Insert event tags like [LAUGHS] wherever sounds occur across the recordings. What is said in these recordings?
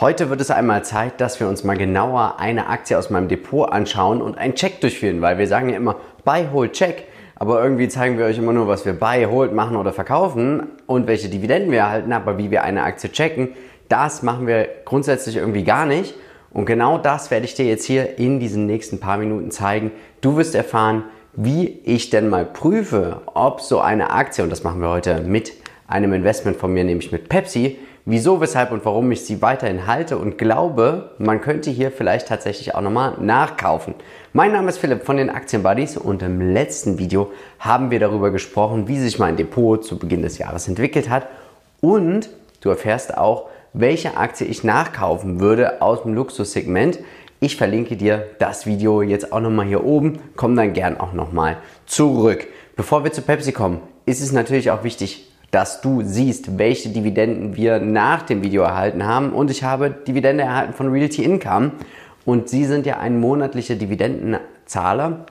Heute wird es einmal Zeit, dass wir uns mal genauer eine Aktie aus meinem Depot anschauen und einen Check durchführen, weil wir sagen ja immer Buy, Hold, Check. Aber irgendwie zeigen wir euch immer nur, was wir Buy, Hold machen oder verkaufen und welche Dividenden wir erhalten, aber wie wir eine Aktie checken, das machen wir grundsätzlich irgendwie gar nicht. Und genau das werde ich dir jetzt hier in diesen nächsten paar Minuten zeigen. Du wirst erfahren, wie ich denn mal prüfe, ob so eine Aktie, und das machen wir heute mit einem Investment von mir, nämlich mit Pepsi, wieso, weshalb und warum ich sie weiterhin halte und glaube, man könnte hier vielleicht tatsächlich auch nochmal nachkaufen. Mein Name ist Philipp von den Aktienbuddies und im letzten Video haben wir darüber gesprochen, wie sich mein Depot zu Beginn des Jahres entwickelt hat und du erfährst auch, welche Aktie ich nachkaufen würde aus dem Luxussegment. Ich verlinke dir das Video jetzt auch nochmal hier oben, komm dann gern auch nochmal zurück. Bevor wir zu Pepsi kommen, ist es natürlich auch wichtig, dass du siehst, welche Dividenden wir nach dem Video erhalten haben. Und ich habe Dividende erhalten von Realty Income. Und sie sind ja ein monatlicher Dividendenzahler.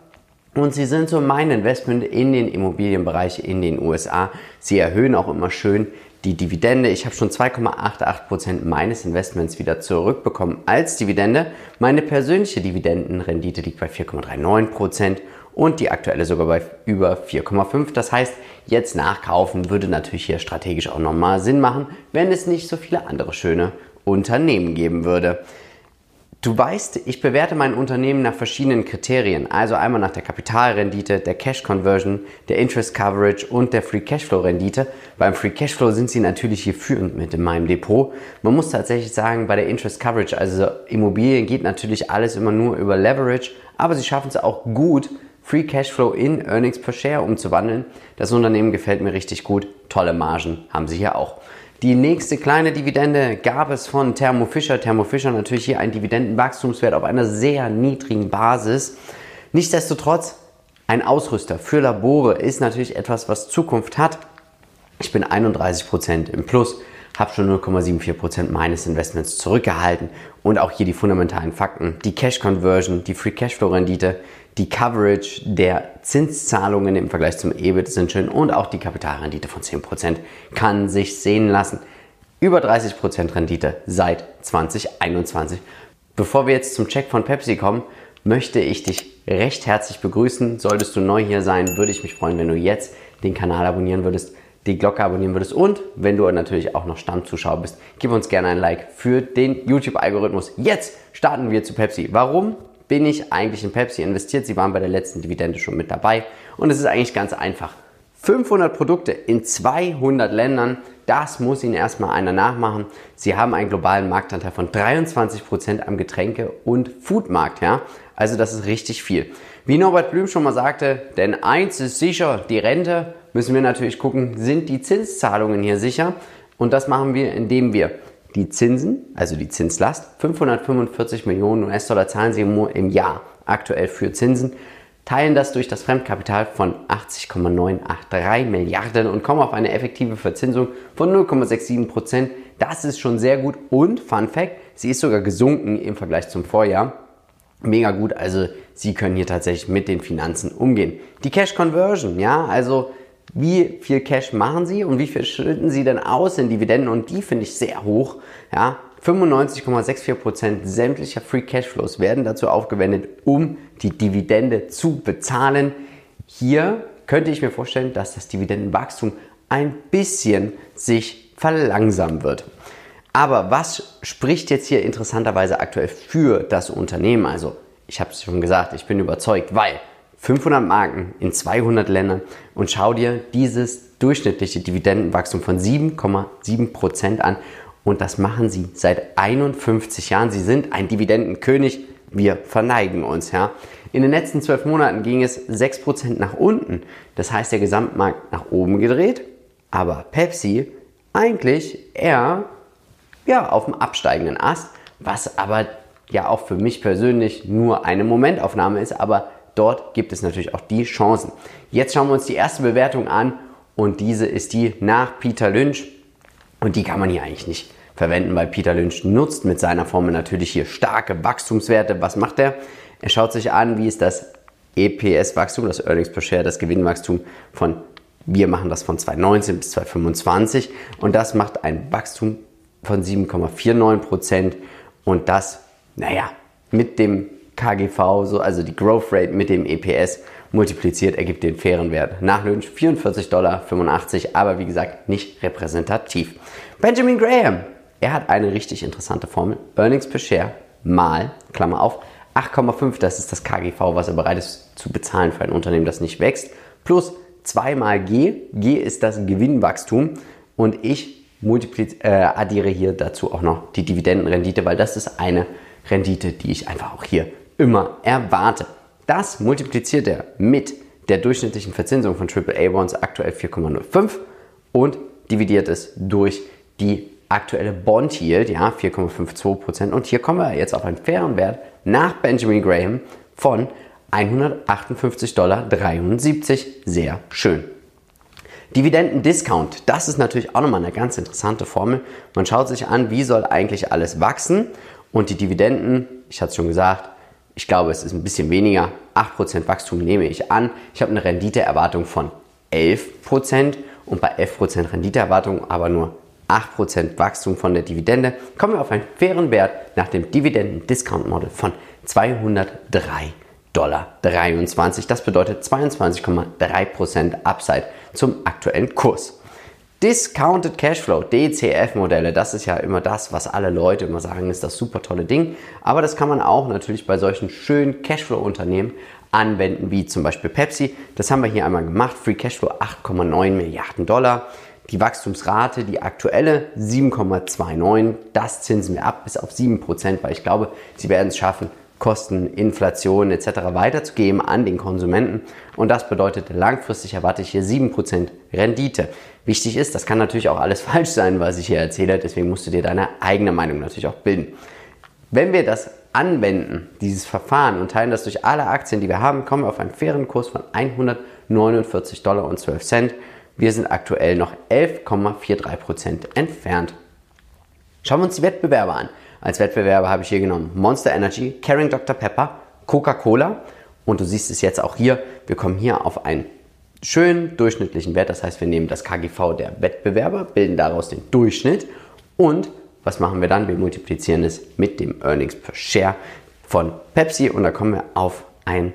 Und sie sind so mein Investment in den Immobilienbereich in den USA. Sie erhöhen auch immer schön die Dividende. Ich habe schon 2,88% meines Investments wieder zurückbekommen als Dividende. Meine persönliche Dividendenrendite liegt bei 4,39% und die aktuelle sogar bei über 4,5. Das heißt, jetzt nachkaufen würde natürlich hier strategisch auch nochmal Sinn machen, wenn es nicht so viele andere schöne Unternehmen geben würde. Du weißt, ich bewerte mein Unternehmen nach verschiedenen Kriterien. Also einmal nach der Kapitalrendite, der Cash Conversion, der Interest Coverage und der Free Cashflow Rendite. Beim Free Cashflow sind sie natürlich hier führend mit in meinem Depot. Man muss tatsächlich sagen, bei der Interest Coverage, also Immobilien geht natürlich alles immer nur über Leverage, aber sie schaffen es auch gut, Free Cashflow in Earnings per Share umzuwandeln. Das Unternehmen gefällt mir richtig gut. Tolle Margen haben sie hier auch. Die nächste kleine Dividende gab es von Thermo Fisher. Thermo Fisher natürlich hier ein Dividendenwachstumswert auf einer sehr niedrigen Basis. Nichtsdestotrotz, ein Ausrüster für Labore ist natürlich etwas, was Zukunft hat. Ich bin 31% im Plus, habe schon 0,74% meines Investments zurückgehalten und auch hier die fundamentalen Fakten, die Cash Conversion, die Free Cashflow Rendite, die Coverage der Zinszahlungen im Vergleich zum EBIT sind schön und auch die Kapitalrendite von 10% kann sich sehen lassen. Über 30% Rendite seit 2021. Bevor wir jetzt zum Check von Pepsi kommen, möchte ich dich recht herzlich begrüßen. Solltest du neu hier sein, würde ich mich freuen, wenn du jetzt den Kanal abonnieren würdest, die Glocke abonnieren würdest und wenn du natürlich auch noch Stammzuschauer bist, gib uns gerne ein Like für den YouTube-Algorithmus. Jetzt starten wir zu Pepsi. Warum? bin ich eigentlich in Pepsi investiert? Sie waren bei der letzten Dividende schon mit dabei. Und es ist eigentlich ganz einfach. 500 Produkte in 200 Ländern, das muss Ihnen erstmal einer nachmachen. Sie haben einen globalen Marktanteil von 23% am Getränke- und Foodmarkt. Ja? Also das ist richtig viel. Wie Norbert Blüm schon mal sagte, denn eins ist sicher, die Rente, müssen wir natürlich gucken, sind die Zinszahlungen hier sicher? Und das machen wir, indem wir die Zinsen, also die Zinslast, 545 Millionen US-Dollar zahlen sie im Jahr aktuell für Zinsen, teilen das durch das Fremdkapital von 80,983 Milliarden und kommen auf eine effektive Verzinsung von 0,67 Prozent. Das ist schon sehr gut und Fun Fact, sie ist sogar gesunken im Vergleich zum Vorjahr. Mega gut, also Sie können hier tatsächlich mit den Finanzen umgehen. Die Cash Conversion, ja, also wie viel Cash machen Sie und wie viel schütten Sie denn aus in Dividenden und die finde ich sehr hoch. Ja, 95,64% sämtlicher Free Cashflows werden dazu aufgewendet, um die Dividende zu bezahlen. Hier könnte ich mir vorstellen, dass das Dividendenwachstum ein bisschen sich verlangsamen wird. Aber was spricht jetzt hier interessanterweise aktuell für das Unternehmen? Also, ich habe es schon gesagt, ich bin überzeugt, weil 500 Marken in 200 Ländern und schau dir dieses durchschnittliche Dividendenwachstum von 7,7% an. Und das machen sie seit 51 Jahren. Sie sind ein Dividendenkönig. Wir verneigen uns. Ja. In den letzten 12 Monaten ging es 6% nach unten. Das heißt, der Gesamtmarkt nach oben gedreht. Aber Pepsi eigentlich eher ja, auf dem absteigenden Ast. Was aber ja auch für mich persönlich nur eine Momentaufnahme ist. Aber Dort gibt es natürlich auch die Chancen. Jetzt schauen wir uns die erste Bewertung an und diese ist die nach Peter Lynch und die kann man hier eigentlich nicht verwenden, weil Peter Lynch nutzt mit seiner Formel natürlich hier starke Wachstumswerte. Was macht er? Er schaut sich an, wie ist das EPS-Wachstum, das Earnings per Share, das Gewinnwachstum von, wir machen das von 2019 bis 2025 und das macht ein Wachstum von 7,49% und das, naja, mit dem KGV, so, also die Growth Rate mit dem EPS multipliziert, ergibt den fairen Wert. Nach Lynch 44,85 Dollar, aber wie gesagt nicht repräsentativ. Benjamin Graham, er hat eine richtig interessante Formel. Earnings per Share mal, Klammer auf, 8,5, das ist das KGV, was er bereit ist zu bezahlen für ein Unternehmen, das nicht wächst, plus 2 mal G. G ist das Gewinnwachstum und ich äh, addiere hier dazu auch noch die Dividendenrendite, weil das ist eine Rendite, die ich einfach auch hier immer erwarte. Das multipliziert er mit der durchschnittlichen Verzinsung von AAA-Bonds aktuell 4,05 und dividiert es durch die aktuelle Bond Yield, ja, 4,52%. Und hier kommen wir jetzt auf einen fairen Wert nach Benjamin Graham von 158,73 Dollar. Sehr schön. Dividenden-Discount, das ist natürlich auch nochmal eine ganz interessante Formel. Man schaut sich an, wie soll eigentlich alles wachsen und die Dividenden, ich hatte es schon gesagt, ich glaube, es ist ein bisschen weniger. 8% Wachstum nehme ich an. Ich habe eine Renditeerwartung von 11% und bei 11% Renditeerwartung aber nur 8% Wachstum von der Dividende, kommen wir auf einen fairen Wert nach dem Dividenden-Discount-Model von 203 Dollar 23. Das bedeutet 22,3% Upside zum aktuellen Kurs. Discounted Cashflow, DCF-Modelle, das ist ja immer das, was alle Leute immer sagen, ist das super tolle Ding. Aber das kann man auch natürlich bei solchen schönen Cashflow-Unternehmen anwenden, wie zum Beispiel Pepsi. Das haben wir hier einmal gemacht. Free Cashflow 8,9 Milliarden Dollar. Die Wachstumsrate, die aktuelle 7,29, das zinsen wir ab bis auf 7%, weil ich glaube, sie werden es schaffen, Kosten, Inflation etc. weiterzugeben an den Konsumenten. Und das bedeutet, langfristig erwarte ich hier 7% Rendite. Wichtig ist, das kann natürlich auch alles [LAUGHS] falsch sein, was ich hier erzähle, deswegen musst du dir deine eigene Meinung natürlich auch bilden. Wenn wir das anwenden, dieses Verfahren und teilen das durch alle Aktien, die wir haben, kommen wir auf einen fairen Kurs von 149 Dollar und 12 Cent. Wir sind aktuell noch 11,43% entfernt. Schauen wir uns die Wettbewerber an. Als Wettbewerber habe ich hier genommen Monster Energy, Caring Dr. Pepper, Coca-Cola und du siehst es jetzt auch hier. Wir kommen hier auf einen schönen durchschnittlichen Wert. Das heißt, wir nehmen das KGV der Wettbewerber, bilden daraus den Durchschnitt und was machen wir dann? Wir multiplizieren es mit dem Earnings per Share von Pepsi und da kommen wir auf einen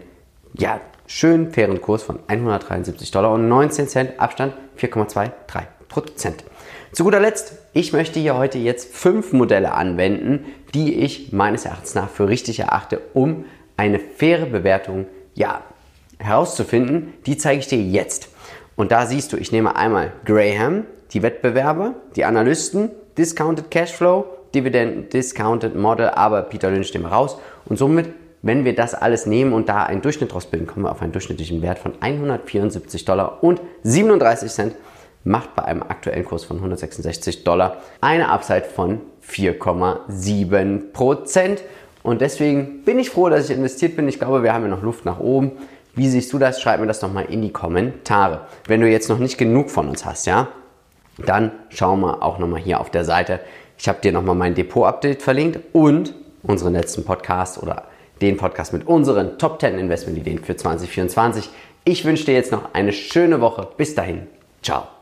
ja, schönen fairen Kurs von 173 Dollar und 19 Cent, Abstand 4,23 Prozent. Zu guter Letzt, ich möchte hier heute jetzt fünf Modelle anwenden, die ich meines Erachtens nach für richtig erachte, um eine faire Bewertung ja, herauszufinden. Die zeige ich dir jetzt. Und da siehst du, ich nehme einmal Graham, die Wettbewerber, die Analysten, Discounted Cashflow, Dividend Discounted Model, aber Peter Lynch nehmen raus. Und somit wenn wir das alles nehmen und da einen Durchschnitt draus bilden, kommen wir auf einen durchschnittlichen Wert von 174 Dollar und 37 Cent. Macht bei einem aktuellen Kurs von 166 Dollar eine Upside von 4,7 Prozent. Und deswegen bin ich froh, dass ich investiert bin. Ich glaube, wir haben ja noch Luft nach oben. Wie siehst du das? Schreib mir das doch mal in die Kommentare. Wenn du jetzt noch nicht genug von uns hast, ja, dann schau mal auch nochmal hier auf der Seite. Ich habe dir nochmal mein Depot-Update verlinkt und unseren letzten Podcast oder den Podcast mit unseren Top 10 Investment Ideen für 2024. Ich wünsche dir jetzt noch eine schöne Woche. Bis dahin. Ciao.